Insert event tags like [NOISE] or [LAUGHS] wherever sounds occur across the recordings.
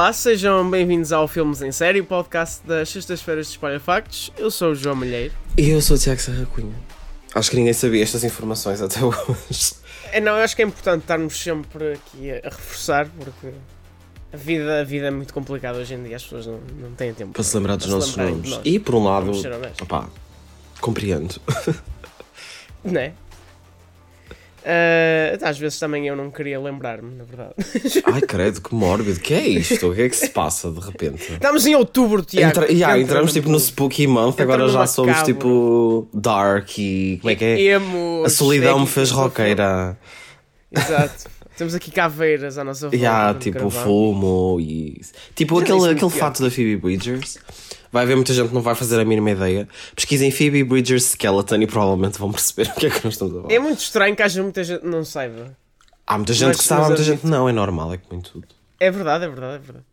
Olá, sejam bem-vindos ao Filmes em Série, o podcast das sextas-feiras de Espalha Factos. Eu sou o João Malheiro. E eu sou o Tiago Serra Cunha. Acho que ninguém sabia estas informações até hoje. É, não, eu acho que é importante estarmos sempre aqui a, a reforçar, porque a vida, a vida é muito complicada hoje em dia, as pessoas não, não têm tempo Para se lembrar dos nossos nomes. E por um lado, opá, compreendo. Não é? Ah, às vezes também eu não queria lembrar-me, na verdade. [LAUGHS] Ai, credo, que mórbido. Que é isto? O que é que se passa de repente? Estamos em outubro, Tiago. Entra, yeah, Entra entramos tipo no Spooky Month, Entra agora já somos tipo dark e. Como é que é? Emo, A solidão me shake, fez tudo. roqueira. Exato. Temos aqui caveiras à nossa volta. Yeah, tipo fumo e. Tipo aquele, aquele que é. fato da Phoebe Bridgers. Vai haver muita gente que não vai fazer a mínima ideia. Pesquisem Phoebe Bridgers Skeleton e provavelmente vão perceber [LAUGHS] o que é que nós estamos a falar. É muito estranho que haja muita gente que não saiba. Há muita gente Mas- que sabe, há muita gente que não, é normal, é como em tudo. É verdade, é verdade, é verdade.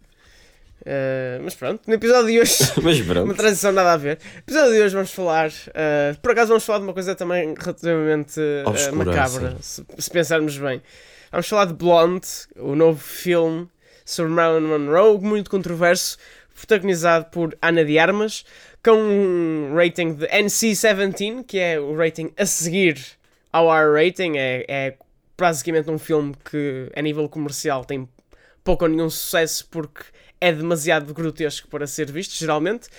Uh, mas pronto, no episódio de hoje, [LAUGHS] Mas uma pronto. transição nada a ver. No episódio de hoje vamos falar, uh, por acaso vamos falar de uma coisa também relativamente uh, Obscura, macabra, se, se pensarmos bem. Vamos falar de Blonde, o novo filme sobre Marilyn Monroe, muito controverso, protagonizado por Ana de Armas, com um rating de NC-17, que é o rating a seguir ao R-rating, é, é basicamente um filme que a nível comercial tem pouco ou nenhum sucesso porque é demasiado grotesco para ser visto, geralmente.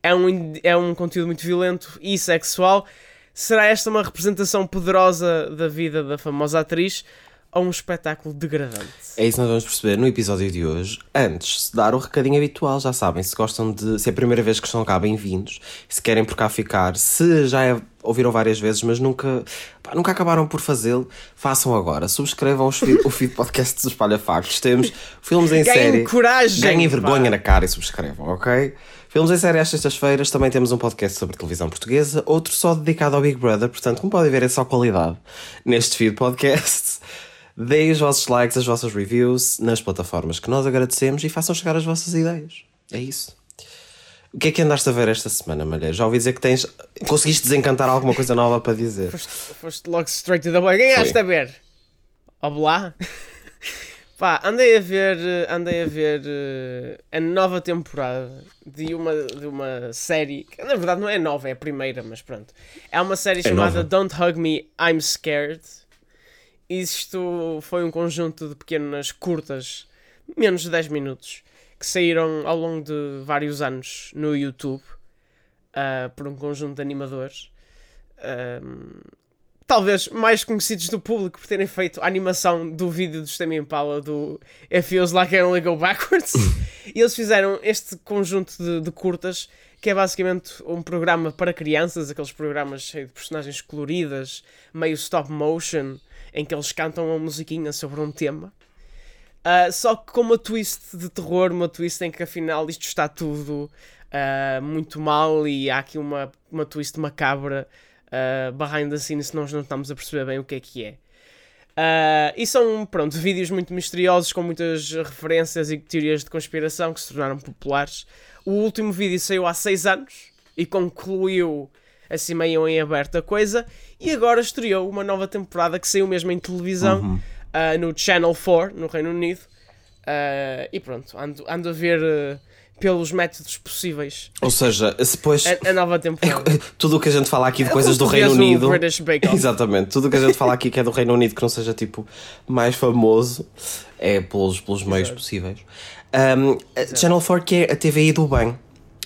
É um, é um conteúdo muito violento e sexual. Será esta uma representação poderosa da vida da famosa atriz ou um espetáculo degradante? É isso que nós vamos perceber no episódio de hoje. Antes, de dar o recadinho habitual, já sabem, se gostam de. Se é a primeira vez que estão cá, bem-vindos. Se querem por cá ficar, se já é- ouviram várias vezes, mas nunca, pá, nunca acabaram por fazê-lo, façam agora. Subscrevam os feed- o feed podcast dos Espalha Factos. Temos filmes em Ganhem série. coragem, Ganhem pá. vergonha na cara e subscrevam, ok? Filmes em série às sextas-feiras. Também temos um podcast sobre televisão portuguesa, outro só dedicado ao Big Brother. Portanto, como podem ver, é só qualidade neste feed podcast. Deem os vossos likes, as vossas reviews nas plataformas que nós agradecemos e façam chegar as vossas ideias. É isso. O que é que andaste a ver esta semana, Malheiro? Já ouvi dizer que tens. Conseguiste desencantar alguma coisa nova para dizer. Foste, foste logo straight to the point. Quem Foi. a ver? Olá? [LAUGHS] Pá, andei a ver, andei a ver eh, a nova temporada de uma, de uma série, que na verdade não é nova, é a primeira, mas pronto. É uma série chamada nova. Don't Hug Me, I'm Scared. Isto foi um conjunto de pequenas curtas, menos de 10 minutos, que saíram ao longo de vários anos no YouTube ah, por um conjunto de animadores. Ahm, talvez mais conhecidos do público por terem feito a animação do vídeo do Tame Impala do It Feels Like I Only Go Backwards. [LAUGHS] e eles fizeram este conjunto de, de curtas que é basicamente um programa para crianças, aqueles programas cheios de personagens coloridas, meio stop motion, em que eles cantam uma musiquinha sobre um tema. Ah, só que com uma twist de terror, uma twist em que afinal isto está tudo ah, muito mal e há aqui uma, uma twist macabra uh, behind the scenes se nós não estamos a perceber bem o que é que é. Ah, e são, pronto, [LAUGHS] vídeos muito misteriosos com muitas referências e teorias de conspiração que se tornaram populares. O último vídeo saiu há 6 anos e concluiu assim meio em aberto a coisa. E agora estreou uma nova temporada que saiu mesmo em televisão ah, no Channel 4, no Reino Unido. Ah, e pronto, ando, ando a ver ah, pelos métodos possíveis Ou seja, se depois. a, a nova temporada. Tudo o que a gente fala aqui de É coisas do Reino Unido. British Bake Off. [LAUGHS] Exatamente, tudo o que a gente fala aqui que é do Reino Unido que não seja tipo mais famoso é pelos, pelos meios possíveis. Um, Channel 4 que é a TVI do bem,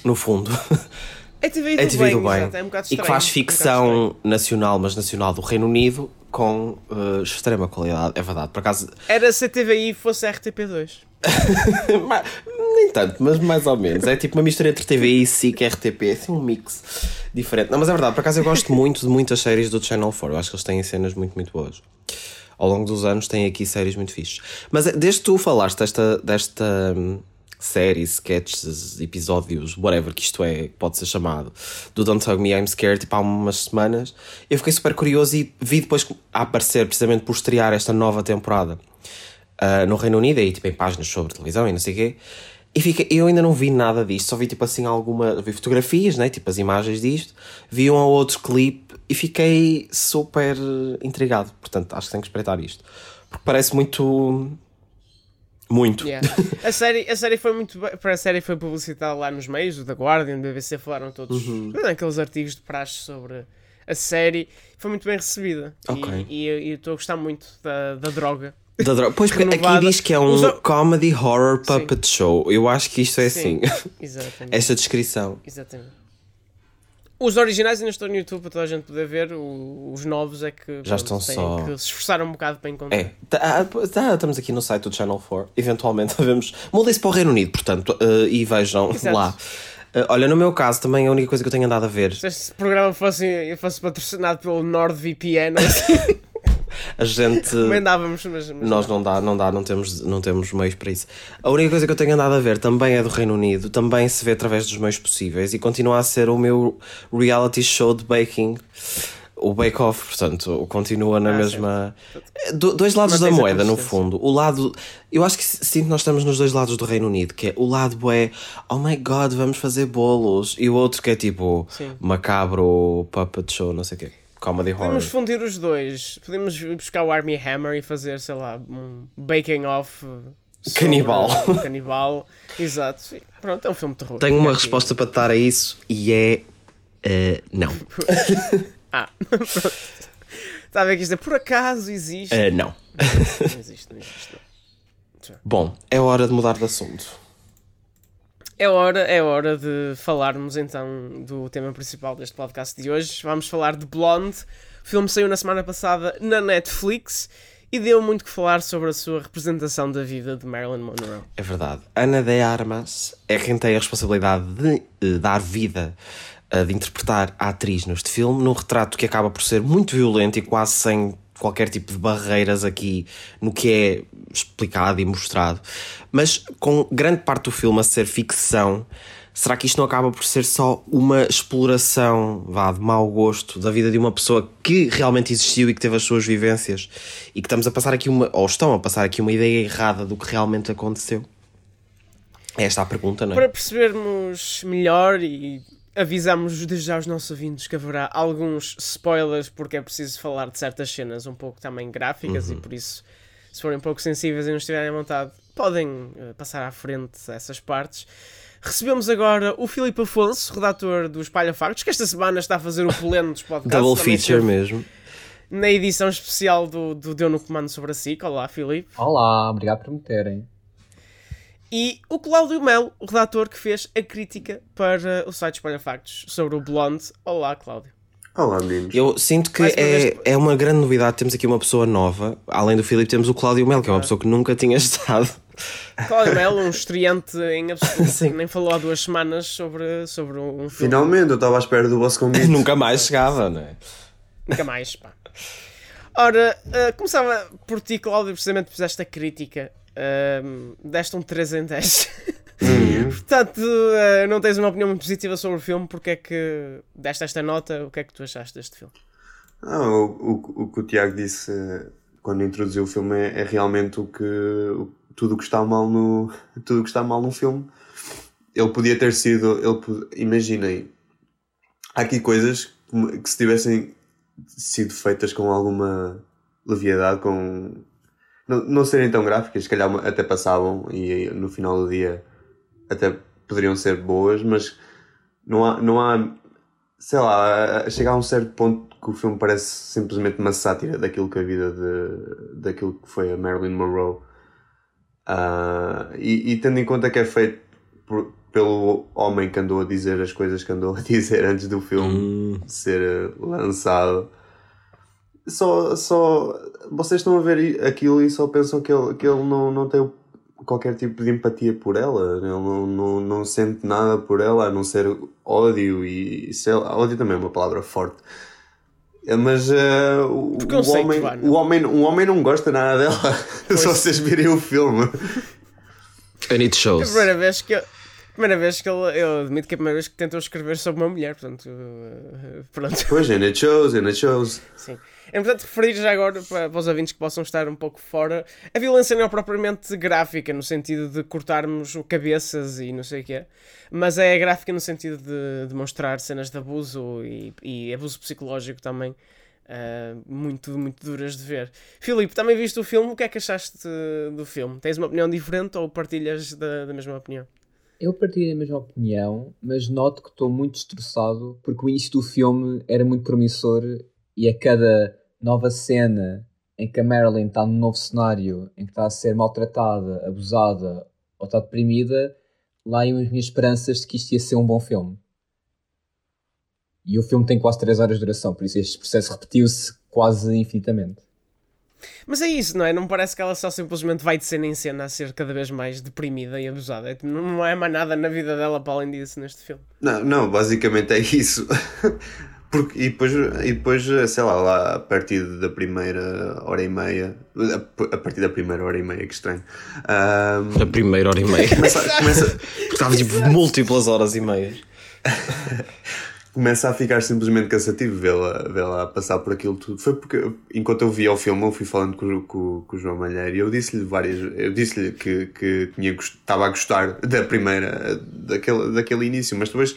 no fundo. [LAUGHS] É TV do a TV bem, do bem. exato, é um bocado e que estranho, faz um bocado ficção nacional, mas nacional do Reino Unido com uh, extrema qualidade. É verdade, por acaso. estranho. [LAUGHS] Era se a TVI fosse a [LAUGHS] RTP2. ma- nem tanto, mas mais ou menos. É tipo uma mistura entre TVI, SIC e RTP, assim um mix diferente. Não, mas é verdade, por acaso eu gosto muito de muitas séries do Channel 4. Eu acho que eles têm cenas muito, muito boas. Ao longo dos anos têm aqui séries muito fixes. Mas eh, desde que tu falaste desta, desta hum, série, sketches, episódios, whatever que isto é, pode ser chamado, do Don't Hug Me, I'm Scared, tipo há umas semanas, eu fiquei super curioso e vi depois a aparecer, precisamente por estrear esta nova temporada ah, no Reino Unido, aí tipo em páginas sobre televisão e não sei o quê. E fica, eu ainda não vi nada disto, só vi tipo assim alguma. Vi fotografias, né? Tipo as imagens disto, vi um ou outro clipe e fiquei super intrigado. Portanto, acho que tenho que espreitar isto. Porque parece muito. Muito. Yeah. A, série, a série foi muito para a série foi publicitada lá nos meios, o The Guardian, o BBC falaram todos Uhum. aqueles artigos de praxe sobre a série, foi muito bem recebida. E- Ok. E e eu estou a gostar muito da, da droga. Da dro- Pois, porque aqui diz que é um Usa- comedy horror puppet show. Eu acho que isto é assim. Sim. Exatamente. [LAUGHS] Esta descrição. Exatamente. Os originais ainda estão no YouTube para toda a gente poder ver, o- os novos é que Já pronto, estão só- que se esforçar um bocado para encontrar. É. Tá, ah, tá, estamos aqui no site do Channel 4. Eventualmente [LAUGHS] vemos. Mudem-se para o Reino Unido, portanto, eh, e vejam Exato. lá. Eh, olha, no meu caso, também a única coisa que eu tenho andado a ver, Se este programa fosse, fosse patrocinado pelo NordVPN, assim, [LAUGHS] a gente. recomendávamos, mas, mas Nós não dá, não dá, não temos, não temos meios para isso. A única coisa que eu tenho andado a ver também é do Reino Unido, também se vê através dos meios possíveis e continua a ser o meu reality show de baking, o Bake Off, portanto, continua na Ah, mesma. Do- dois lados da Mantens a moeda, no fundo. O lado. Eu acho que sinto que nós estamos nos dois lados do Reino Unido, que é o lado é oh my god, vamos fazer bolos, e o outro que é tipo Sim. macabro, puppet show, não sei o quê. Comedy horror. Podemos fundir os dois. Podemos buscar o Army Hammer e fazer, sei lá, um baking off. uh, Canibal. um Canibal. [LAUGHS] Exato. Pronto, é um filme de terror. Tenho uma Aqui. resposta para te dar a isso e é. eh, não. [LAUGHS] Ah, pronto. [LAUGHS] Está a ver que isto é por acaso existe. Eh, não. Não existe, não existe. não. Bom, é hora de mudar de assunto. É hora, é hora de falarmos então do tema principal deste podcast de hoje. Vamos falar de Blonde. O filme saiu na semana passada na Netflix e deu muito que falar sobre a sua representação da vida de Marilyn Monroe. É verdade. Ana de Armas é quem tem a responsabilidade de eh, dar vida, eh, de interpretar a atriz neste filme, num retrato que acaba por ser muito violento e quase sem qualquer tipo de barreiras aqui no que é explicado e mostrado. Mas com grande parte do filme a ser ficção, será que isto não acaba por ser só uma exploração, vá, de mau gosto da vida de uma pessoa que realmente existiu e que teve as suas vivências e que estamos a passar aqui uma, ou estão a passar aqui uma ideia errada do que realmente aconteceu? É esta a pergunta, não é? Para percebermos melhor e avisamos desde já aos nossos ouvintes que haverá alguns spoilers porque é preciso falar de certas cenas um pouco também gráficas Uhum. e por isso, se forem um pouco sensíveis e não estiverem à vontade, podem eh, passar à frente essas partes. Recebemos agora o Filipe Afonso, redator do Espalha Factos, que esta semana está a fazer o pleno dos podcasts. Double feature mesmo. Na edição especial do, do Deu no Comando sobre a SIC. Olá, Filipe. Olá, obrigado por me terem. E o Cláudio Melo, o redator que fez a crítica para o site Espalha Factos sobre o Blonde. Olá, Cláudio. Olá, meninos. Eu sinto que Mais uma é, vez- é uma grande novidade. Temos aqui uma pessoa nova. Além do Filipe, temos o Cláudio Melo, que é uma pessoa que nunca tinha [LAUGHS] estado. Cláudio Melo, um estreante em absoluto, [LAUGHS] Sim. que nem falou há duas semanas sobre, sobre um filme. Finalmente, eu estava à espera do vosso convite. [LAUGHS] nunca mais chegava, não é? Nunca mais, pá. Ora, ah, começava por ti, Cláudio, precisamente por esta crítica. Ahm, deste um 3 em 10. [LAUGHS] Portanto, ah, não tens uma opinião muito positiva sobre o filme, porque é que deste esta nota? O que é que tu achaste deste filme? Ah, o, o, o que o Tiago disse eh, quando introduziu o filme é, é realmente o que o- tudo o que está mal no [LAUGHS] tudo que está mal no filme. Ele podia ter sido, ele imaginem, há aqui coisas que, que se tivessem sido feitas com alguma leviandade, com não, não serem tão gráficas, se calhar até passavam e no final do dia até poderiam ser boas, mas não há, não há sei lá, chega a um certo ponto que o filme parece simplesmente uma sátira daquilo que a vida de, daquilo que foi a Marilyn Monroe. Ah, e, e tendo em conta que é feito por- pelo homem que andou a dizer as coisas que andou a [LAUGHS] dizer antes do filme ser eh, lançado, só, só vocês estão a ver aquilo e só pensam que ele, que ele não, não tem qualquer tipo de empatia por ela, ele não, não, não sente nada por ela a não ser ódio e sei lá, ódio também é uma palavra forte. É, Mas eh, o, o, homem, vá, não? o, homem, o homem não gosta nada dela. [LAUGHS] Se vocês virem o filme. And it É a shows. primeira vez que eu, primeira vez que ele, eu admito que é a primeira vez que tentou escrever sobre uma mulher, portanto, uh, pronto, Pois, and it shows, and it shows. sim. É importante referir já agora para, para os ouvintes que possam estar um pouco fora, a violência não é propriamente gráfica, no sentido de cortarmos cabeças e não sei o quê, mas é gráfica no sentido de demonstrar cenas de abuso e, e abuso psicológico também Uh, muito, muito duras de ver. Filipe, também viste o filme? O que é que achaste do filme? Tens uma opinião diferente ou partilhas da, da mesma opinião? Eu partilho da mesma opinião, mas noto que estou muito destroçado porque o início do filme era muito promissor e a cada nova cena em que a Marilyn está num novo cenário em que está a ser maltratada, abusada ou está deprimida, lá iam as minhas esperanças de que isto ia ser um bom filme. E o filme tem quase 3 horas de duração, por isso este processo repetiu-se quase infinitamente. Mas é isso, não é? Não parece que ela só simplesmente vai de cena em cena a ser cada vez mais deprimida e abusada. É, não é mais nada na vida dela para além disso neste filme. Não, não basicamente é isso. [LAUGHS] Porque, e, depois, e depois, sei lá, lá, a partir da primeira hora e meia, a partir da primeira hora e meia, que estranho. Um, a primeira hora e meia. Começa, começa, [LAUGHS] estava tipo múltiplas horas e meias. [LAUGHS] começa a ficar simplesmente cansativo vê-la vê -la passar por aquilo tudo. Foi porque, enquanto eu via o filme, eu fui falando com, com, com o João Malheiro e eu disse-lhe várias. Eu disse-lhe que, que tinha, estava a gostar da primeira, daquele, daquele início, mas depois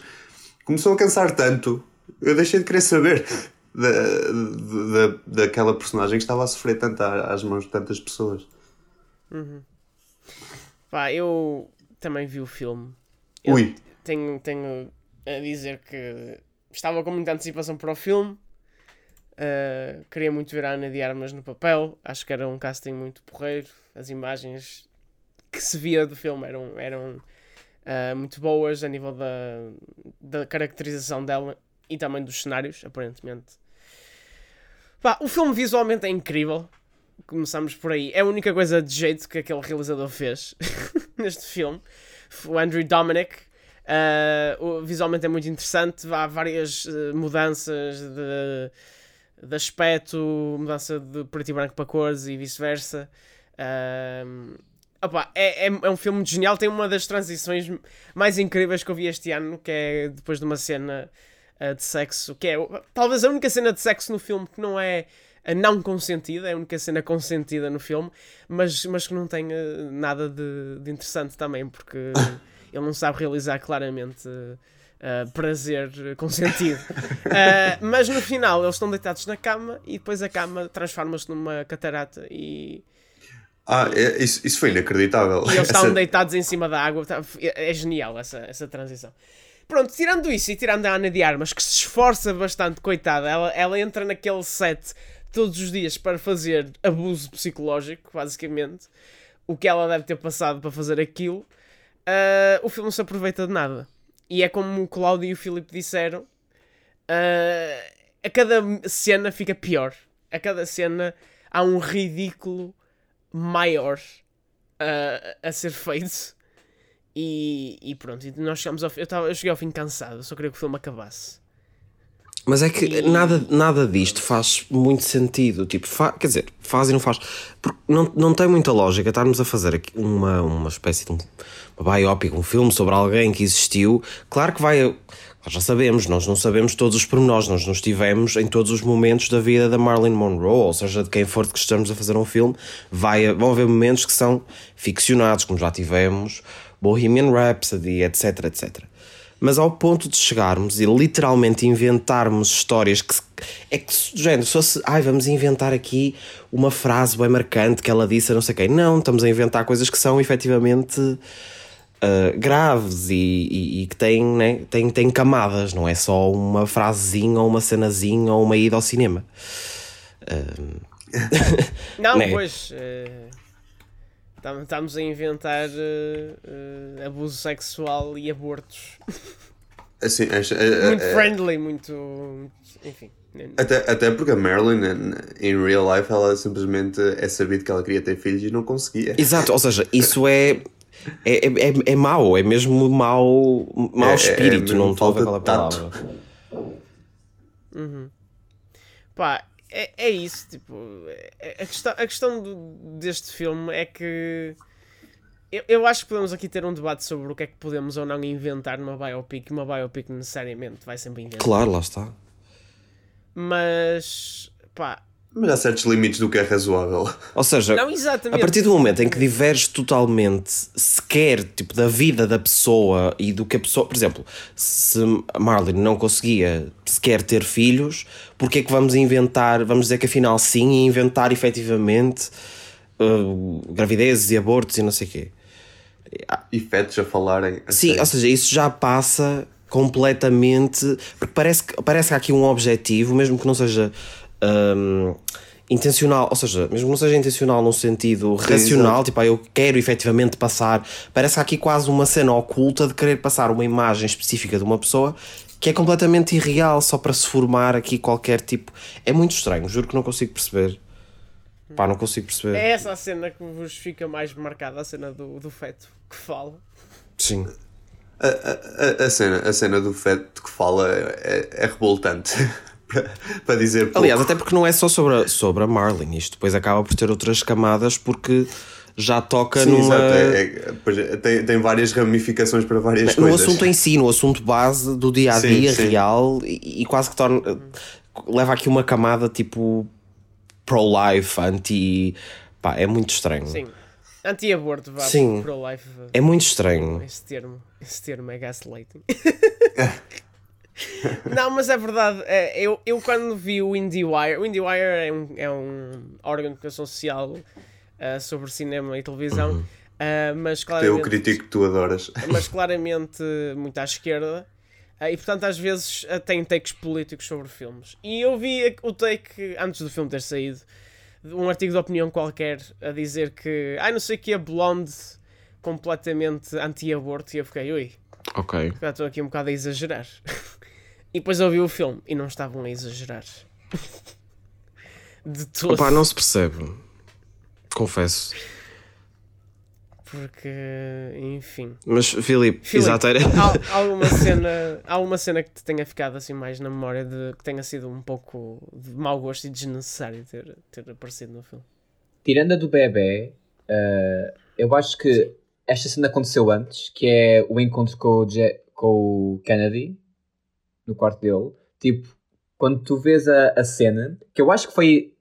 começou a cansar tanto, eu deixei de querer saber da, da, daquela personagem que estava a sofrer tanto às mãos de tantas pessoas. Uhum. Pá, eu também vi o filme. Eu Ui. Tenho, tenho a dizer que estava com muita antecipação para o filme. Uh, queria muito ver a Ana de Armas no papel. Acho que era um casting muito porreiro. As imagens que se via do filme eram, eram uh, muito boas a nível da, da caracterização dela e também dos cenários, aparentemente. Pá, o filme visualmente é incrível. Começamos por aí. É a única coisa de jeito que aquele realizador fez [LAUGHS] neste filme. O Andrew Dominic Uh, visualmente é muito interessante, há várias uh, mudanças de, de aspecto, mudança de preto e branco para cores e vice-versa. Uh, é, é, é, um filme genial, tem uma das transições mais incríveis que eu vi este ano, que é depois de uma cena de sexo, que é talvez a única cena de sexo no filme que não é não consentida, é a única cena consentida no filme, mas, mas que não tem nada de, de interessante também, porque [LAUGHS] ele não sabe realizar claramente uh, prazer consentido. uh, [LAUGHS] mas no final eles estão deitados na cama e depois a cama transforma-se numa catarata e. Ah, é, isso, isso foi inacreditável. E eles estavam [LAUGHS] deitados em cima da água. Tá, é, é genial essa, essa transição. Pronto, tirando isso e tirando a Ana de Armas, que se esforça bastante, coitada, ela, ela entra naquele set todos os dias para fazer abuso psicológico, basicamente. O que ela deve ter passado para fazer aquilo uh, o filme não se aproveita de nada. E é como o Cláudio e o Filipe disseram: uh, a cada cena fica pior. A cada cena há um ridículo maior uh, a ser feito. E, e pronto, e nós chegamos ao fim. Eu, tava, eu cheguei ao fim cansado, só queria que o filme acabasse. Mas é que e... nada, nada disto faz muito sentido. Tipo, fa... quer dizer, faz e não faz. Porque não, não tem muita lógica estarmos a fazer aqui uma, uma espécie de um, uma biopic, um filme sobre alguém que existiu. Claro que vai. Nós já sabemos, nós não sabemos todos os pormenores, nós não estivemos em todos os momentos da vida da Marilyn Monroe, ou seja, de quem for que estamos a fazer um filme, vai, vão haver momentos que são ficcionados, como já tivemos, Bohemian Rhapsody, etc, etc mas ao ponto de chegarmos e literalmente inventarmos histórias que é que do género, se fosse, ai, vamos inventar aqui uma frase bem marcante que ela disse a não sei quem. Não, estamos a inventar coisas que são efetivamente uh, graves e, e, e, que têm, né, têm, têm camadas, não é só uma frasezinha ou uma cenazinha ou uma ida ao cinema. Uh, [LAUGHS] [LAUGHS] não, né? pois. Uh Estamos a inventar uh, uh, abuso sexual e abortos. Assim, muito friendly, muito. Enfim. Até, até porque a Marilyn, em real life, ela simplesmente é sabido que ela queria ter filhos e não conseguia. Exato, ou seja, isso é. É, é, é mau, é mesmo mau, mau é, espírito, é, não estou a ver aquela palavra. Uhum. Pá, é, é isso, tipo, é, a questão, a questão do, deste filme é que eu, eu acho que podemos aqui ter um debate sobre o que é que podemos ou não inventar numa biopic. Uma biopic necessariamente vai sempre inventar. Claro, lá está. Mas, pá, Mas há certos limites do que é razoável. Ou seja, Não, a partir do momento em que diverges totalmente sequer tipo, da vida da pessoa e do que a pessoa. Por exemplo, se Marlene não conseguia sequer ter filhos, porque é que vamos inventar, vamos dizer que afinal sim, e inventar efetivamente uh, gravidezes e abortos e não sei o quê. E fetos a falarem. a Sim, ou seja, isso já passa completamente. Porque parece que, parece que há aqui um objetivo, mesmo que não seja hum, intencional, ou seja, mesmo que não seja intencional num sentido racional, tipo, ah, eu quero efetivamente passar. Parece que há aqui quase uma cena oculta de querer passar uma imagem específica de uma pessoa que é completamente irreal, só para se formar aqui qualquer tipo. É muito estranho, juro que não consigo perceber. Pá, não consigo perceber. É essa a cena que vos fica mais marcada, a cena do, do feto que fala. Sim. A, a, a cena, a cena do feto que fala é, é revoltante. [LAUGHS] para, dizer pouco. Aliás, até porque não é só sobre a, sobre a Marlene, isto depois acaba por ter outras camadas porque já toca Sim, numa. exato, é- é- é, tem, tem várias ramificações para várias no coisas. assunto em si, no assunto base do dia a dia Sim, sim. real e, e quase que torna. leva aqui uma camada tipo pro-life, anti. pá, é muito estranho. Sim. Anti-aborto, vá, Sim. pro-life. É muito estranho. Esse termo, esse termo é gaslighting. [LAUGHS] [LAUGHS] Não, mas é verdade. é, Eu, eu quando vi o IndieWire, o IndieWire é um, é um órgão de comunicação social ah, sobre cinema e televisão, ah, mas Tem o claramente, crítico que tu adoras. [LAUGHS] mas claramente muito à esquerda. Ah, e portanto, às vezes ah, tem takes políticos sobre filmes. E eu vi o take antes do filme ter saído, um artigo de opinião qualquer a dizer que, ai, não sei o que é Blonde completamente anti-aborto. E eu fiquei, ui, Ok. já estou aqui um bocado a exagerar. [LAUGHS] e depois ouvi o filme e não estavam a exagerar. De todo. Opa, não se percebe. Confesso. Porque, enfim. Mas, Filipe, Filipe, exato, era. há, há alguma cena, há alguma cena que te tenha ficado assim mais na memória de que tenha sido um pouco de mau gosto e desnecessário ter, ter aparecido no filme? Tirando a do bebê, eh, eu acho que esta cena aconteceu antes, que é o encontro com o, Je- com o Kennedy, no quarto dele. Tipo, quando tu vês a, a cena, que eu acho que foi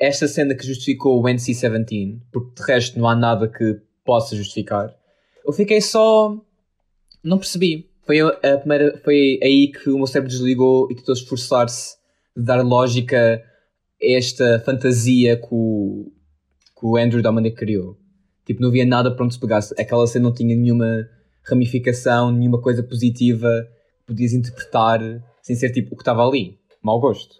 esta cena que justificou o NC-17, porque de resto não há nada que possa justificar. Eu fiquei só... Não percebi. Foi a primeira, foi aí que o meu cérebro desligou e tentou esforçar-se de dar lógica a esta fantasia que o, que o Andrew Dominic criou. Tipo, não havia nada para onde se pegasse. Aquela cena não tinha nenhuma ramificação, nenhuma coisa positiva podias interpretar sem ser tipo o que estava ali. Mau gosto.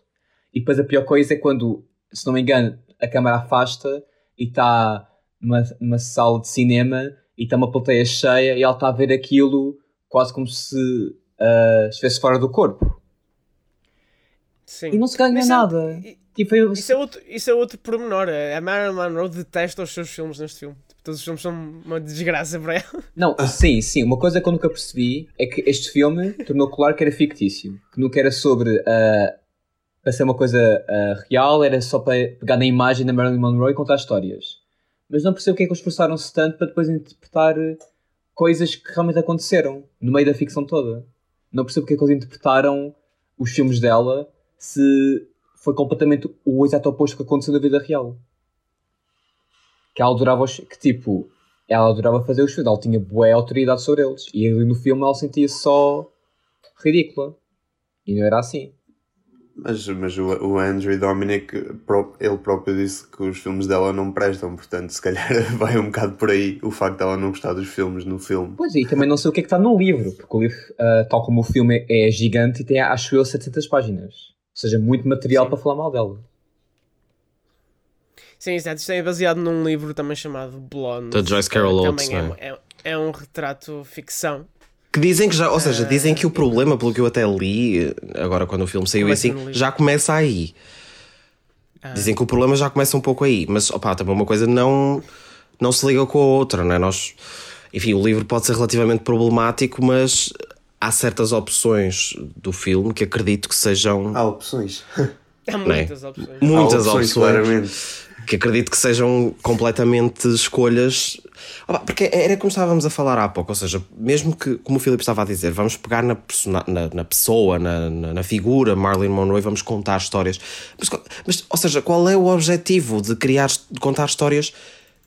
E depois a pior coisa é quando, se não me engano, a câmera afasta e está numa, numa sala de cinema e está uma plateia cheia e ela está a ver aquilo quase como se ah, estivesse fora do corpo. Sim. E não se ganha Isso é- nada. i- Tipo, eu- Isso é, outro, isso é outro pormenor. A Marilyn Monroe detesta os seus filmes neste filme. Todos os filmes são uma desgraça para ela. Não, sim, sim. Uma coisa que eu nunca percebi é que este filme tornou claro que era fictício. Que nunca era sobre. ah, para ser uma coisa ah, real, era só para pegar na imagem da Marilyn Monroe e contar histórias. Mas não percebo porque é que eles esforçaram-se tanto para depois interpretar eh, coisas que realmente aconteceram no meio da ficção toda. Não percebo porque é que eles interpretaram os filmes dela se foi completamente o exato oposto que aconteceu na vida real. Que ela adorava os, que tipo, ela adorava fazer os filmes, ela tinha boa autoridade sobre eles. E ali no filme ela sentia-se só ridícula. E não era assim. Mas, mas o, o Andrew Dominic, ele próprio disse que os filmes dela não prestam, portanto, se calhar [LAUGHS] vai um bocado por aí o facto de ela não gostar dos filmes no filme. Pois é, e também não sei o que é que está no livro, porque o livro, ah, tal como o filme é gigante e tem, acho eu, 700 páginas. Ou seja, muito material Sim. para falar mal dela. Sim, exato. Isto é baseado num livro também chamado Blonde. Da Joyce Carol Oates, Também não é, é, é um retrato ficção. Que dizem que já, ou seja, dizem que o problema, pelo que eu até li, agora quando o filme saiu assim, já começa aí. Ah. Dizem que o problema já começa um pouco aí, mas opá, também uma coisa não, não se liga com a outra, não é? Nós, enfim, o livro pode ser relativamente problemático, mas há certas opções do filme que acredito que sejam Há opções. Há muitas opções. muitas Há opções. claramente. Que acredito que sejam completamente escolhas. Porque era como estávamos a falar há pouco, ou seja, mesmo que, como o Filipe estava a dizer, vamos pegar na, na, na pessoa, na, na, na, figura Marilyn Monroe e vamos contar histórias. Mas, mas, ou seja, qual é o objetivo de criar, de contar histórias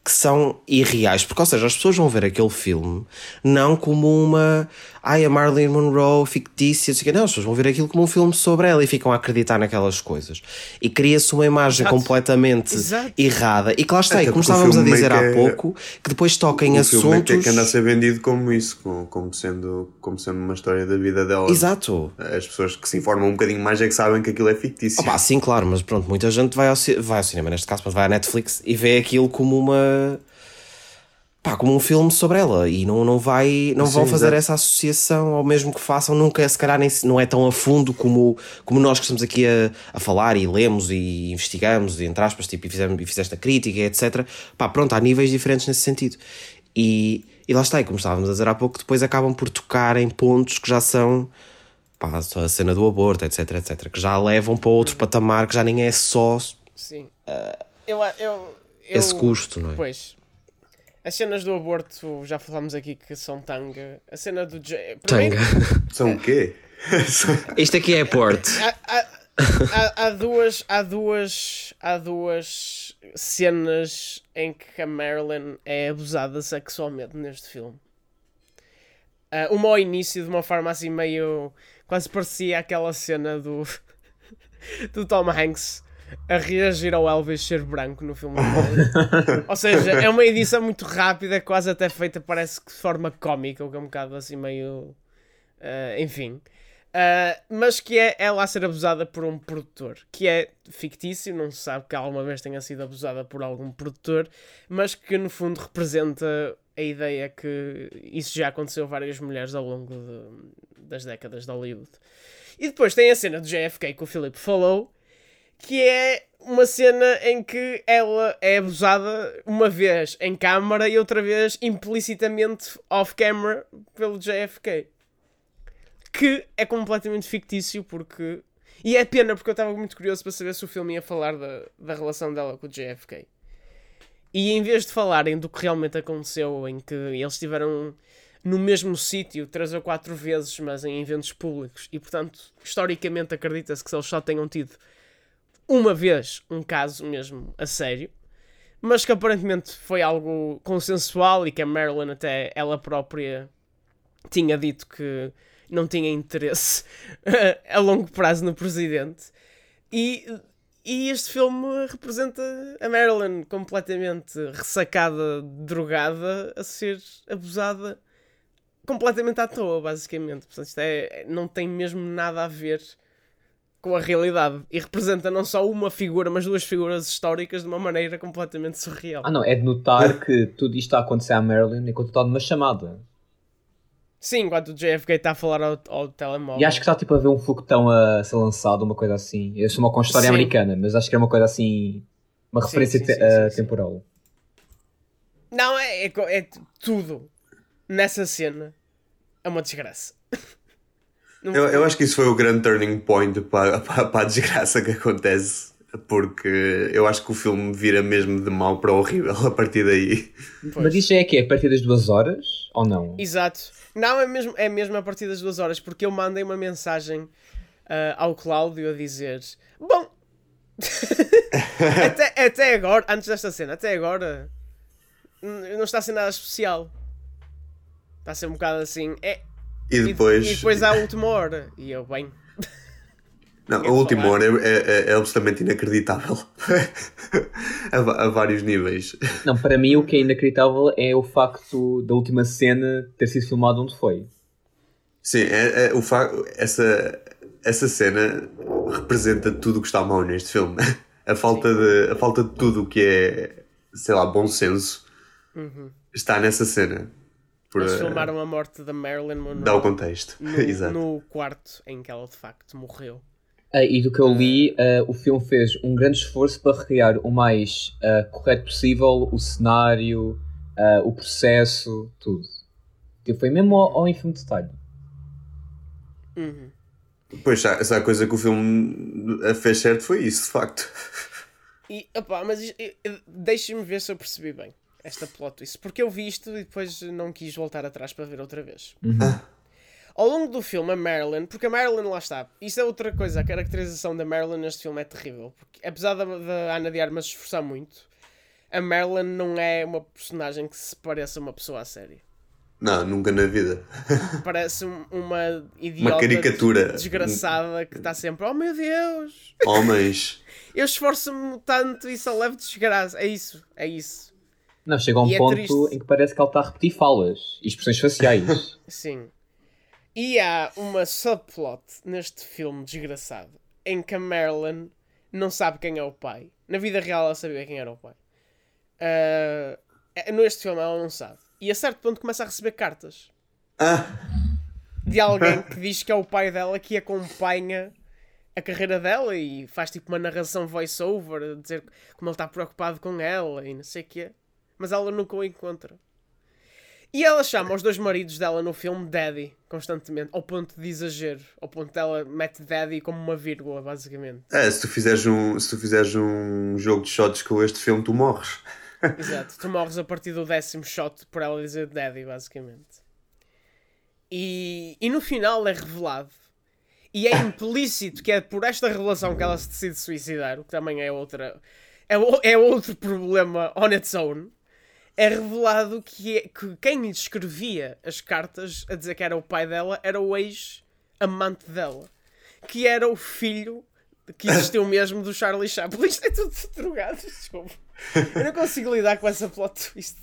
que são irreais. Porque, ou seja, as pessoas vão ver aquele filme não como uma. Ai, a Marilyn Monroe fictícia, não, as pessoas vão ver aquilo como um filme sobre ela e ficam a acreditar naquelas coisas. E cria-se uma imagem Exato. completamente Exato. errada. E que lá está, é, como estávamos a dizer há é... pouco, que depois toca em assuntos. O filme é que anda a ser vendido como isso, como, como, sendo, como sendo uma história da vida dela. Exato. As pessoas que se informam um bocadinho mais é que sabem que aquilo é fictício. Opa, sim, claro, mas pronto, muita gente vai ao, vai ao cinema, neste caso, mas vai à Netflix e vê aquilo como uma pá, como um filme sobre ela e não, não, vai, não Sim, vão fazer exato. essa associação, ou mesmo que façam, nunca, se calhar, nem, não é tão a fundo como, como nós que estamos aqui a, a falar e lemos e investigamos, e, entre aspas, tipo, e, fizemos, e fizeste a crítica, etc. Pá, pronto, há níveis diferentes nesse sentido. E, e lá está, e como estávamos a dizer há pouco, depois acabam por tocar em pontos que já são pá, a cena do aborto, etc, etc, que já levam para outro patamar que já nem é só Sim. Uh, eu, eu, eu, esse custo, não é? Pois as cenas do aborto, já falámos aqui que são tanga. A cena do. Tanga. [LAUGHS] São o quê? [LAUGHS] Isto aqui é porte. Há, há, há, há, duas. Há duas. Há duas cenas em que a Marilyn é abusada sexualmente neste filme. Uh, uma ao início, de uma forma assim meio. Quase parecia aquela cena do. [LAUGHS] do Tom Hanks a reagir ao Elvis ser branco no filme. [LAUGHS] Ou seja, é uma edição muito rápida, quase até feita, parece que de forma cómica, o que é um bocado assim meio. Uh, enfim. Uh, mas que é ela a ser abusada por um produtor, que é fictício, não se sabe que alguma vez tenha sido abusada por algum produtor, mas que no fundo representa a ideia que isso já aconteceu a várias mulheres ao longo de, das décadas de Hollywood. E depois tem a cena do JFK que o Filipe falou, que é uma cena em que ela é abusada uma vez em câmara e outra vez implicitamente off-camera pelo JFK. Que é completamente fictício porque. E é pena porque eu estava muito curioso para saber se o filme ia falar da, da relação dela com o JFK. E em vez de falarem do que realmente aconteceu, em que eles estiveram no mesmo sítio três ou quatro vezes, mas em eventos públicos, e portanto, historicamente acredita-se que eles só tenham tido uma vez um caso mesmo a sério, mas que aparentemente foi algo consensual e que a Marilyn até ela própria tinha dito que não tinha interesse [LAUGHS] a longo prazo no presidente. E, e este filme representa a Marilyn completamente ressacada, drogada, a ser abusada completamente à toa, basicamente. Portanto, isto é, não tem mesmo nada a ver com a realidade e representa não só uma figura, mas duas figuras históricas de uma maneira completamente surreal. Ah, não, é de notar que tudo isto está a acontecer à Marilyn enquanto está numa chamada. Sim, enquanto o JFK está a falar ao, ao telemóvel. E acho que está tipo a ver um foguetão a ser lançado, uma coisa assim. Eu sou uma com história sim. americana, mas acho que é uma coisa assim. Uma referência sim, sim, te uh, temporal. Não, é, é, é tudo nessa cena. É uma desgraça. [LAUGHS] Eu, eu acho que isso foi o grande turning point para, para, para a desgraça que acontece porque eu acho que o filme vira mesmo de mal para horrível a partir daí. Pois. Mas isso é que é a partir das duas horas ou não? Exato. Não, é mesmo, é mesmo a partir das duas horas, porque eu mandei uma mensagem uh, ao Cláudio a dizer: Bom, [LAUGHS] até, até agora, antes desta cena, até agora não está a ser nada especial. Está a ser um bocado assim. É, e depois. E, e depois há a última hora. E eu, bem. Não, a última hora é, é, é, absolutamente inacreditável. [LAUGHS] a, a, vários níveis. Não, para mim o que é inacreditável é o facto da última cena ter sido filmada onde foi. Sim, é, é o facto. Essa, essa cena representa tudo o que está mal neste filme. [LAUGHS] A falta, de, a falta de tudo o que é, sei lá, bom senso uhum. está nessa cena. Por, Eles filmaram a morte da Marilyn Monroe. Dá o contexto. No, [LAUGHS] Exato. no quarto em que ela de facto morreu. Uh, e do que eu li, uh, o filme fez um grande esforço para recriar o mais uh, correto possível o cenário, o processo, tudo. Tipo, foi mesmo ao, ao ínfimo detalhe. Uhum. Pois, essa coisa que o filme fez certo foi isso, de facto. E, opá, mas e- e- deixa-me ver se eu percebi bem esta plot twist. Porque eu vi isto e depois não quis voltar atrás para ver outra vez. Ao longo do filme, a Marilyn, porque a Marilyn lá está, isso é outra coisa, a caracterização da Marilyn neste filme é terrível. Porque apesar da, da Ana de Armas se esforçar muito, a Marilyn não é uma personagem que se pareça a uma pessoa a sério. Não, nunca na vida. Parece um- uma idiota caricatura. desgraçada que está sempre, oh meu Deus, Homens. eu esforço-me tanto e só levo desgraça. É isso, é isso. Não, chega a um E é ponto triste. em que parece que ele está a repetir falas e expressões faciais. [LAUGHS] Sim. E há uma subplot neste filme desgraçado em que a Marilyn não sabe quem é o pai. Na vida real ela sabia quem era o pai. É- neste filme ela não sabe. E a certo ponto começa a receber cartas Ah, de alguém [LAUGHS] que diz que é o pai dela que acompanha a carreira dela e faz tipo uma narração voice-over a dizer como ele está preocupado com ela e não sei o quê. Mas ela nunca o encontra. E ela chama os dois maridos dela no filme Daddy, constantemente, ao ponto de exagero. Ao ponto dela mete Daddy como uma vírgula, basicamente. é, se tu fizeres um, se tu fizeres um jogo de shots com este filme, tu morres. [LAUGHS] Exato. Tu morres a partir do décimo shot por ela dizer Daddy, basicamente. E, e no final é revelado. E é implícito que é por esta revelação que ela se decide suicidar, o que também é outra. É, é outro problema on its own. É revelado que, é- que quem lhe escrevia as cartas a dizer que era o pai dela era o ex-amante dela, que era o filho que existiu [LAUGHS] mesmo do Charlie Chaplin. Isto é tudo drogado, desculpa. Eu não consigo lidar com essa plot twist.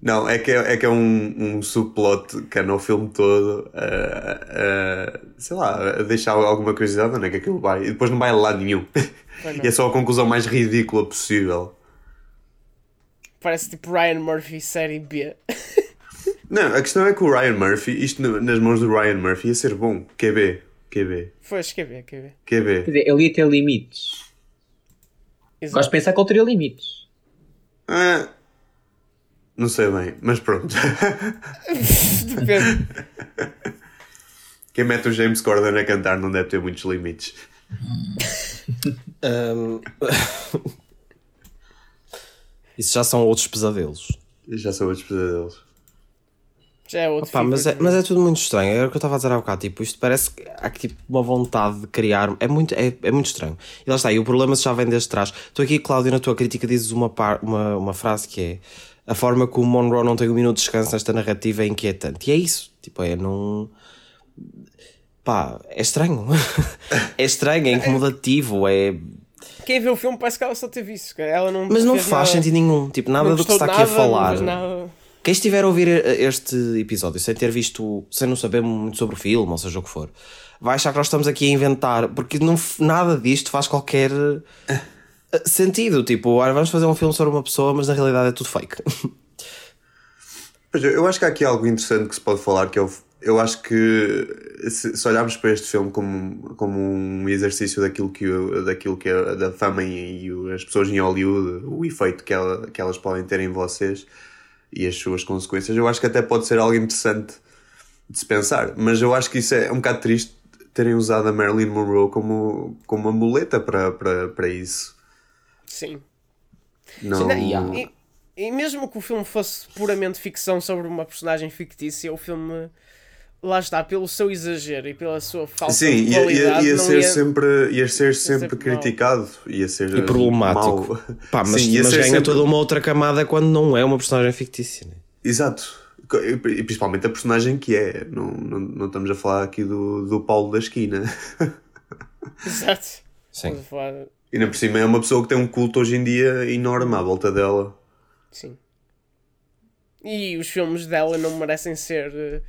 Não, é que é, é, que é um, um subplot que é no filme todo, a- a- sei lá, a deixar alguma curiosidade onde é que aquilo vai. E depois não vai lado nenhum. Não. [LAUGHS] E é só a conclusão mais ridícula possível. Parece tipo Ryan Murphy série B. [LAUGHS] Não, a questão é que o Ryan Murphy, isto nas mãos do Ryan Murphy ia ser bom. QB, QB, Pois, quer ver, quer ver. Quer QB. dizer, ele ia ter limites. Gosto de Exato. pensar que ele teria limites. Ah, não sei bem, mas pronto. [LAUGHS] Depende. Quem mete o James Corden a cantar não deve ter muitos limites. [LAUGHS] Hum, Isso já são outros pesadelos. Já sou outros pesadelos. Já é outro Opa, mas, é, mas é tudo muito estranho. Era o que eu estava a dizer há bocado. Tipo, isto parece que há tipo, uma vontade de criar. É muito, é, é muito estranho. E lá está. E o problema já vem desde trás. Tu aqui, Cláudio, na tua crítica, dizes uma, par, uma, uma frase que é a forma que o Monroe não tem um minuto de descanso nesta narrativa é inquietante. E é isso. Tipo, é não. Pá, é estranho. [LAUGHS] é estranho, é incomodativo. É... Quem vê o filme parece que ela só teve isso. que Ela não Mas não faz nada- sentido nenhum. Tipo, nada do que está de aqui a nada, falar. nada. Quem estiver a ouvir este episódio sem ter visto, sem não saber muito sobre o filme, ou seja o que for, vai achar que nós estamos aqui a inventar, porque não, nada disto faz qualquer eh, sentido. Tipo, vamos fazer um filme sobre uma pessoa, mas na realidade é tudo fake. [LAUGHS] Pois eu, eu acho que há aqui algo interessante que se pode falar, que é o, eu acho que se, se olharmos para este filme como, como um exercício daquilo que, daquilo que é da fama e, e as pessoas em Hollywood, o efeito que, ela, que elas podem ter em vocês e as suas consequências, eu acho que até pode ser algo interessante de se pensar, mas eu acho que isso é um bocado triste terem usado a Marilyn Monroe como, como uma muleta para, para, para isso. Sim. Não, Sim, não, e, e mesmo que o filme fosse puramente ficção sobre uma personagem fictícia, o filme, lá está, pelo seu exagero e pela sua falta Sim, de ia, ia, qualidade, ia não ser ia... sempre, ia ser sempre sempre criticado, ia ser E problemático. [LAUGHS] Pá, mas, Sim, ia mas ser ganha sempre- toda uma outra camada quando não é uma personagem fictícia. Né? Exato. E principalmente a personagem que é. Não, não, não estamos a falar aqui do, do Paulo da esquina. [LAUGHS] Exato. Sim. E ainda por cima é uma pessoa que tem um culto hoje em dia enorme à volta dela. Sim. E os filmes dela não merecem ser eh,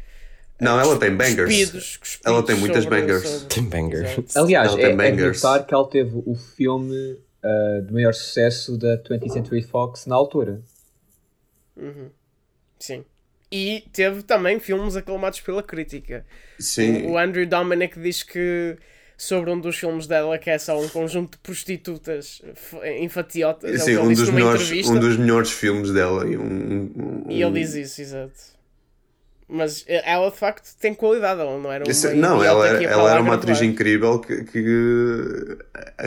Não, ela tem bangers. cuspidos, cuspidos Ela tem muitas sobre- bangers. sobre- Tem bangers. Exato. Aliás, Ela é, tem é bangers. notar que ela teve o filme ah, de maior sucesso da 20th Century Fox na altura. Sim. E teve também filmes aclamados pela crítica. Sim. O Andrew Dominic diz que sobre um dos filmes dela que é só um conjunto de prostitutas enfatiotas. é Sim, um dos, melhores, um dos melhores filmes dela. E, um, um- E ele um- diz isso, exato. Mas ela de facto tem qualidade, ela não era uma. Isso- não, ela, era- ela era uma atriz incrível que, que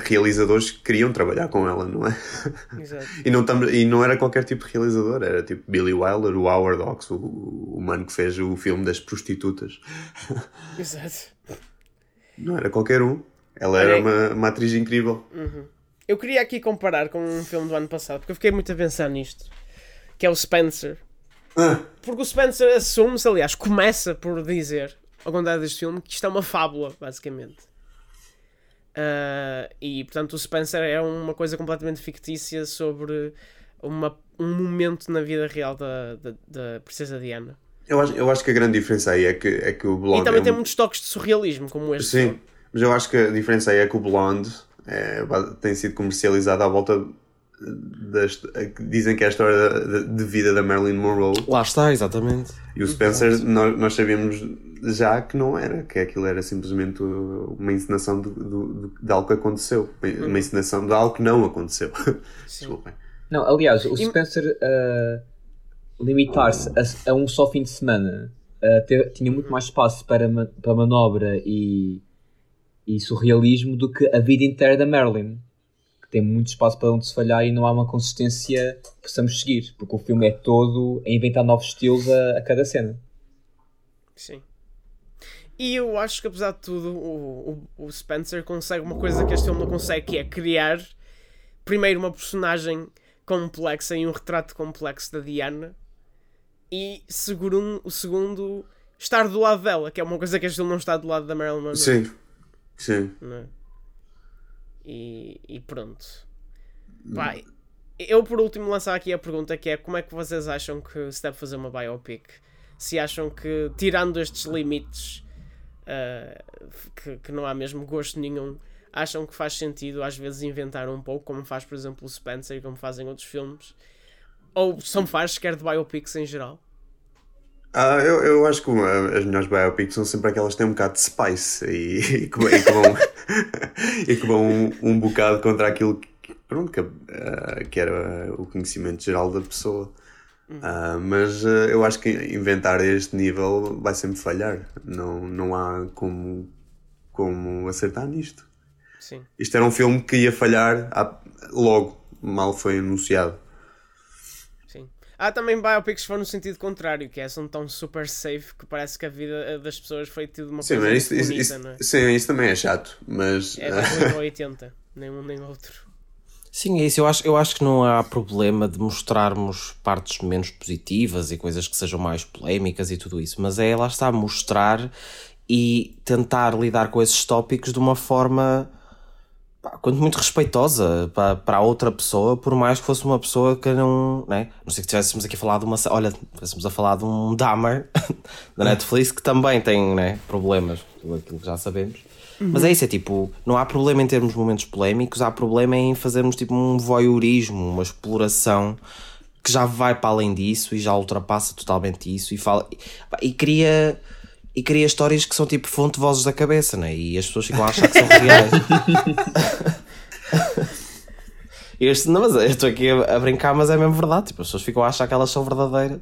realizadores queriam trabalhar com ela, não é? Exato. E não, tam- e não era qualquer tipo de realizador, era tipo Billy Wilder, o Howard Hawks, o, o mano que fez o filme das prostitutas. Exato. Não era qualquer um. Ela era uma, uma atriz incrível. Eu queria aqui comparar com um filme do ano passado, porque eu fiquei muito a pensar nisto, que é o Spencer. Ah, Porque o Spencer assume-se, aliás, começa por dizer, ao contrário deste filme, que isto é uma fábula, basicamente. Ah, e, portanto, o Spencer é uma coisa completamente fictícia sobre uma, um momento na vida real da, da, da Princesa Diana. eu, acho, eu acho que a grande diferença aí é que, é que o Blonde. e também é tem um- muitos toques de surrealismo, como este. Sim, mas eu acho que a diferença aí é que o Blonde é, tem sido comercializado à volta das. Dizem que é a história de, de vida da Marilyn Monroe. Lá está, exatamente. E o Spencer, nós, nós sabíamos já que não era, que aquilo era simplesmente uma encenação de, de, de algo que aconteceu. Uma encenação de algo que não aconteceu. [LAUGHS] Desculpem. Não, aliás, o Spencer ah, limitar-se a, a um só fim de semana ah, te- tinha muito mais espaço para, ma- para manobra e, e surrealismo do que a vida inteira da Marilyn. Tem muito espaço para onde se falhar e não há uma consistência que possamos seguir, porque o filme é todo a inventar novos estilos a, a cada cena. Sim. E eu acho que apesar de tudo, o, o, o Spencer consegue uma coisa que este filme não consegue, que é criar primeiro uma personagem complexa e um retrato complexo da Diana e segundo, o segundo estar do lado dela, que é uma coisa que este filme não está do lado da Marilyn Monroe. Sim, sim. não é? E, e pronto. Pá, eu por último lançar aqui a pergunta que é como é que vocês acham que se deve fazer uma biopic? Se acham que, tirando estes limites, ah, que, que não há mesmo gosto nenhum, acham que faz sentido às vezes inventar um pouco, como faz por exemplo o Spencer e como fazem outros filmes? Ou são faz sequer de biopics em geral? Ah, eu, eu acho que as melhores biopics são sempre aquelas que têm um bocado de spice e, e [LAUGHS] que, e que vão, [LAUGHS] e que vão um, um bocado contra aquilo que, pronto, que, ah, que era o conhecimento geral da pessoa. Ah, mas ah, eu acho que inventar a este nível vai sempre falhar. Não, não há como, como acertar nisto. Sim. Isto era um filme que ia falhar à- logo, mal foi anunciado. Há também biopics que vão no sentido contrário, que é, são tão super safe que parece que a vida das pessoas foi tudo uma Sim, coisa isso, bonita, isso- não é? sim, isso também é chato, mas É ah, tipo 8 ou 80, nem um nem outro. Sim, é isso. Eu acho, eu acho que não há problema de mostrarmos partes menos positivas e coisas que sejam mais polémicas e tudo isso, mas é lá está mostrar e tentar lidar com esses tópicos de uma forma pá, quanto muito respeitosa para, para a outra pessoa, por mais que fosse uma pessoa que não. Né? Não sei que estivéssemos aqui a falar de uma. Olha, estivéssemos a falar de um Dahmer [LAUGHS] da Netflix que também tem né, problemas, tudo aquilo que já sabemos. Mas é isso, é tipo, não há problema em termos momentos polémicos, há problema em fazermos tipo um voyeurismo, uma exploração que já vai para além disso e já ultrapassa totalmente isso e fala pá, e cria e cria histórias que são tipo fonte de vozes da cabeça, né? E as pessoas ficam a achar que são reais. [LAUGHS] Este, não, mas eu estou aqui a, a brincar, mas é mesmo verdade. Tipo, as pessoas ficam a achar que elas são verdadeiras.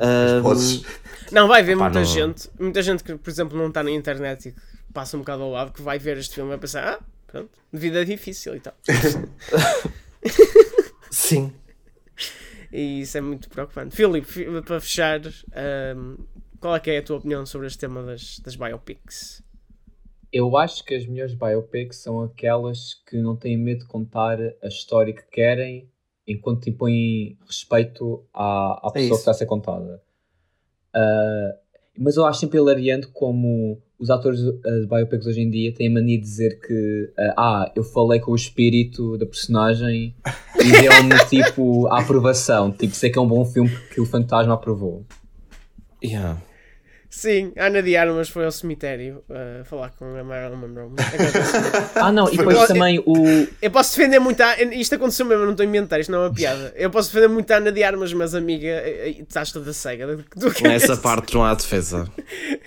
Ah, podes, Não, vai haver Pá, muita não- gente, muita gente que, por exemplo, não está na internet e que passa um bocado ao lado, que vai ver este filme e vai pensar, ah, pronto, vida difícil e tal. [LAUGHS] sim. e isso é muito preocupante. Filipe, fi- para fechar, ahm, qual é que é a tua opinião sobre este tema das, das biopics? Eu acho que as melhores biopics são aquelas que não têm medo de contar a história que querem enquanto impõem respeito à, à pessoa que está a ser contada. Ah, mas eu acho sempre hilariante como os atores das biopics hoje em dia têm a mania de dizer que ah, ah, eu falei com o espírito da personagem e [LAUGHS] deu-me tipo a aprovação. Tipo, sei que é um bom filme porque o fantasma aprovou. Yeah. Sim, a Ana de Armas foi ao cemitério ah, falar com a Marilyn Monroe. [LAUGHS] Ah, não, e depois também o. Eu posso defender muito a... Isto aconteceu mesmo, eu não estou a inventar, isto não é uma piada. Eu posso defender muito a Ana de Armas, mas amiga, eh, eh, estás toda cega. Do, que Nessa parte não há defesa.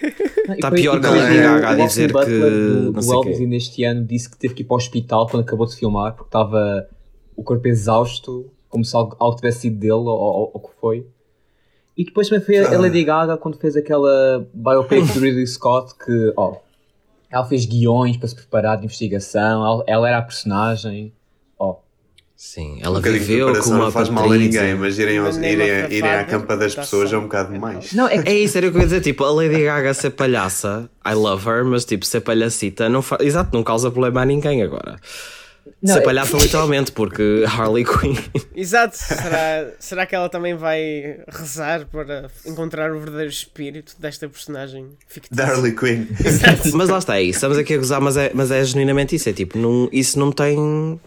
E Tá depois- pior que a Lady o- Gaga a o Austin dizer Butler que do, não do sei Elvis quê. ainda este ano disse que teve que ir para o hospital quando acabou de filmar porque estava o corpo exausto, como se algo, algo tivesse sido dele ou o que foi. E depois também foi a Lady Gaga quando fez aquela biopic de Ridley Scott que, ó, ela fez guiões para se preparar de investigação, ela, ela era a personagem, ó. Sim, Um ela de viveu preparação como não uma faz mal a ninguém, mas irem, aos- irem, irem à campa das pessoas é um bocado demais. Não, é É isso, era o que eu ia dizer, tipo, a Lady Gaga ser palhaça, I love her, mas tipo, ser palhacita, não fa... exato, não causa problema a ninguém agora. Não, ser é- palhaça literalmente, porque Harley Quinn. [LAUGHS] Exato. Será, será que ela também vai rezar para encontrar o verdadeiro espírito desta personagem fictícia? Da Harley Quinn. [LAUGHS] mas lá está, é isso, estamos aqui a gozar, mas é, mas é genuinamente isso, é tipo, não, isso não tem.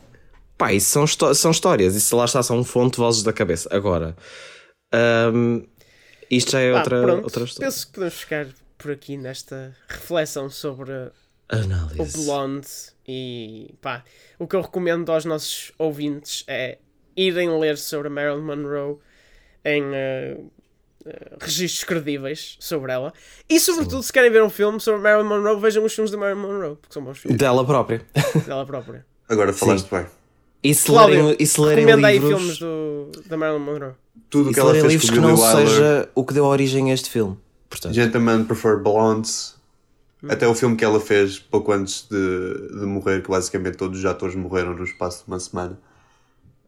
Pá, isso são, são histórias, isso lá está, são fonte de vozes da cabeça. Agora, hum, isto já é Pá, outra, pronto, outra história. penso que podemos ficar por aqui nesta reflexão sobre o Análise. Blonde e pá, o que eu recomendo aos nossos ouvintes é irem ler sobre a Marilyn Monroe em eh, eh, registros credíveis sobre ela e sobretudo se querem ver um filme sobre Marilyn Monroe vejam os filmes da Marilyn Monroe porque são bons filmes Dela própria. dela própria Agora falaste bem. E se Cláudio, lerem, e se lerem recomenda aí livros. filmes do, da Marilyn Monroe Tudo o E que se ela fez livros com que Billy não Wilder, seja o que deu origem a este filme. Portanto, Gentlemen Prefer Blondes, até o filme que ela fez pouco antes de, de morrer, que basicamente todos os atores morreram no espaço de uma semana,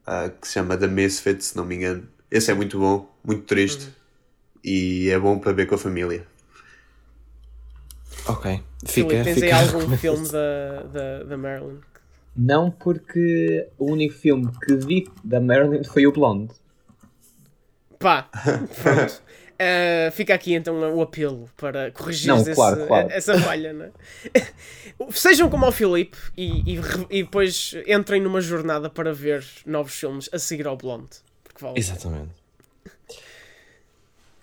ah, que se chama The Misfits, se não me engano. Esse é muito bom, muito triste e é bom para ver com a família. ok. Fica, Filipe, tens aí algum filme da, da, da Marilyn Não porque o único filme que vi da Marilyn foi o Blonde. Pá, pronto. [LAUGHS] Uh, fica aqui então o apelo para corrigir Não, esse- claro, claro. [LAUGHS] essa falha, não é? [LAUGHS] Sejam como o Filipe e, e, e depois entrem numa jornada para ver novos filmes a seguir ao Blonde. Porque vale. Exatamente.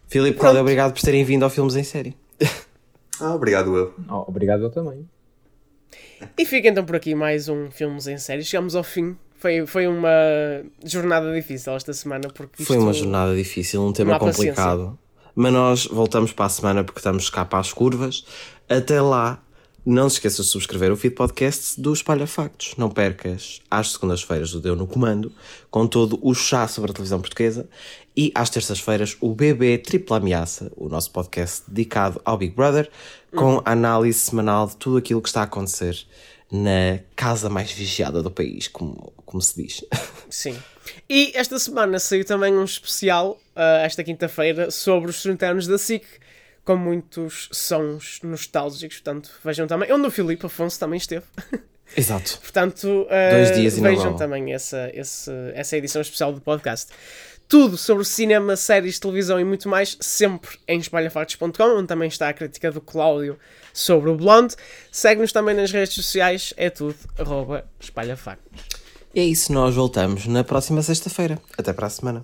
Filipe, Cláudio, obrigado por terem vindo ao Filmes em Série. [LAUGHS] Ah, obrigado eu. Oh, obrigado eu também. E fica então por aqui mais um Filmes em Série. Chegamos ao fim. Foi, foi uma jornada difícil esta semana porque Foi uma jornada difícil, um tema há paciência. Mas nós voltamos para a semana porque estamos cá para as curvas. Até lá, não se esqueça de subscrever o feed podcast do Espalha Factos. Não percas às segundas-feiras o Deu no Comando, com todo o chá sobre a televisão portuguesa. E às terças-feiras o BB Tripla Ameaça, o nosso podcast dedicado ao Big Brother, com a análise semanal de tudo aquilo que está a acontecer na casa mais vigiada do país, como, como se diz. Sim. E esta semana saiu também um especial, ah, esta quinta-feira, sobre os 30 anos da SIC, com muitos sons nostálgicos. Portanto, vejam também. Onde o Filipe Afonso também esteve. [LAUGHS] Exato. Portanto, ah, Dois dias vejam também essa, esse- essa edição especial do podcast. Tudo sobre cinema, séries, televisão e muito mais, sempre em espalhafactos.com, onde também está a crítica do Cláudio sobre o Blonde. Segue-nos também nas redes sociais, é tudo, arroba. E é isso, nós voltamos na próxima sexta-feira. Até para a semana.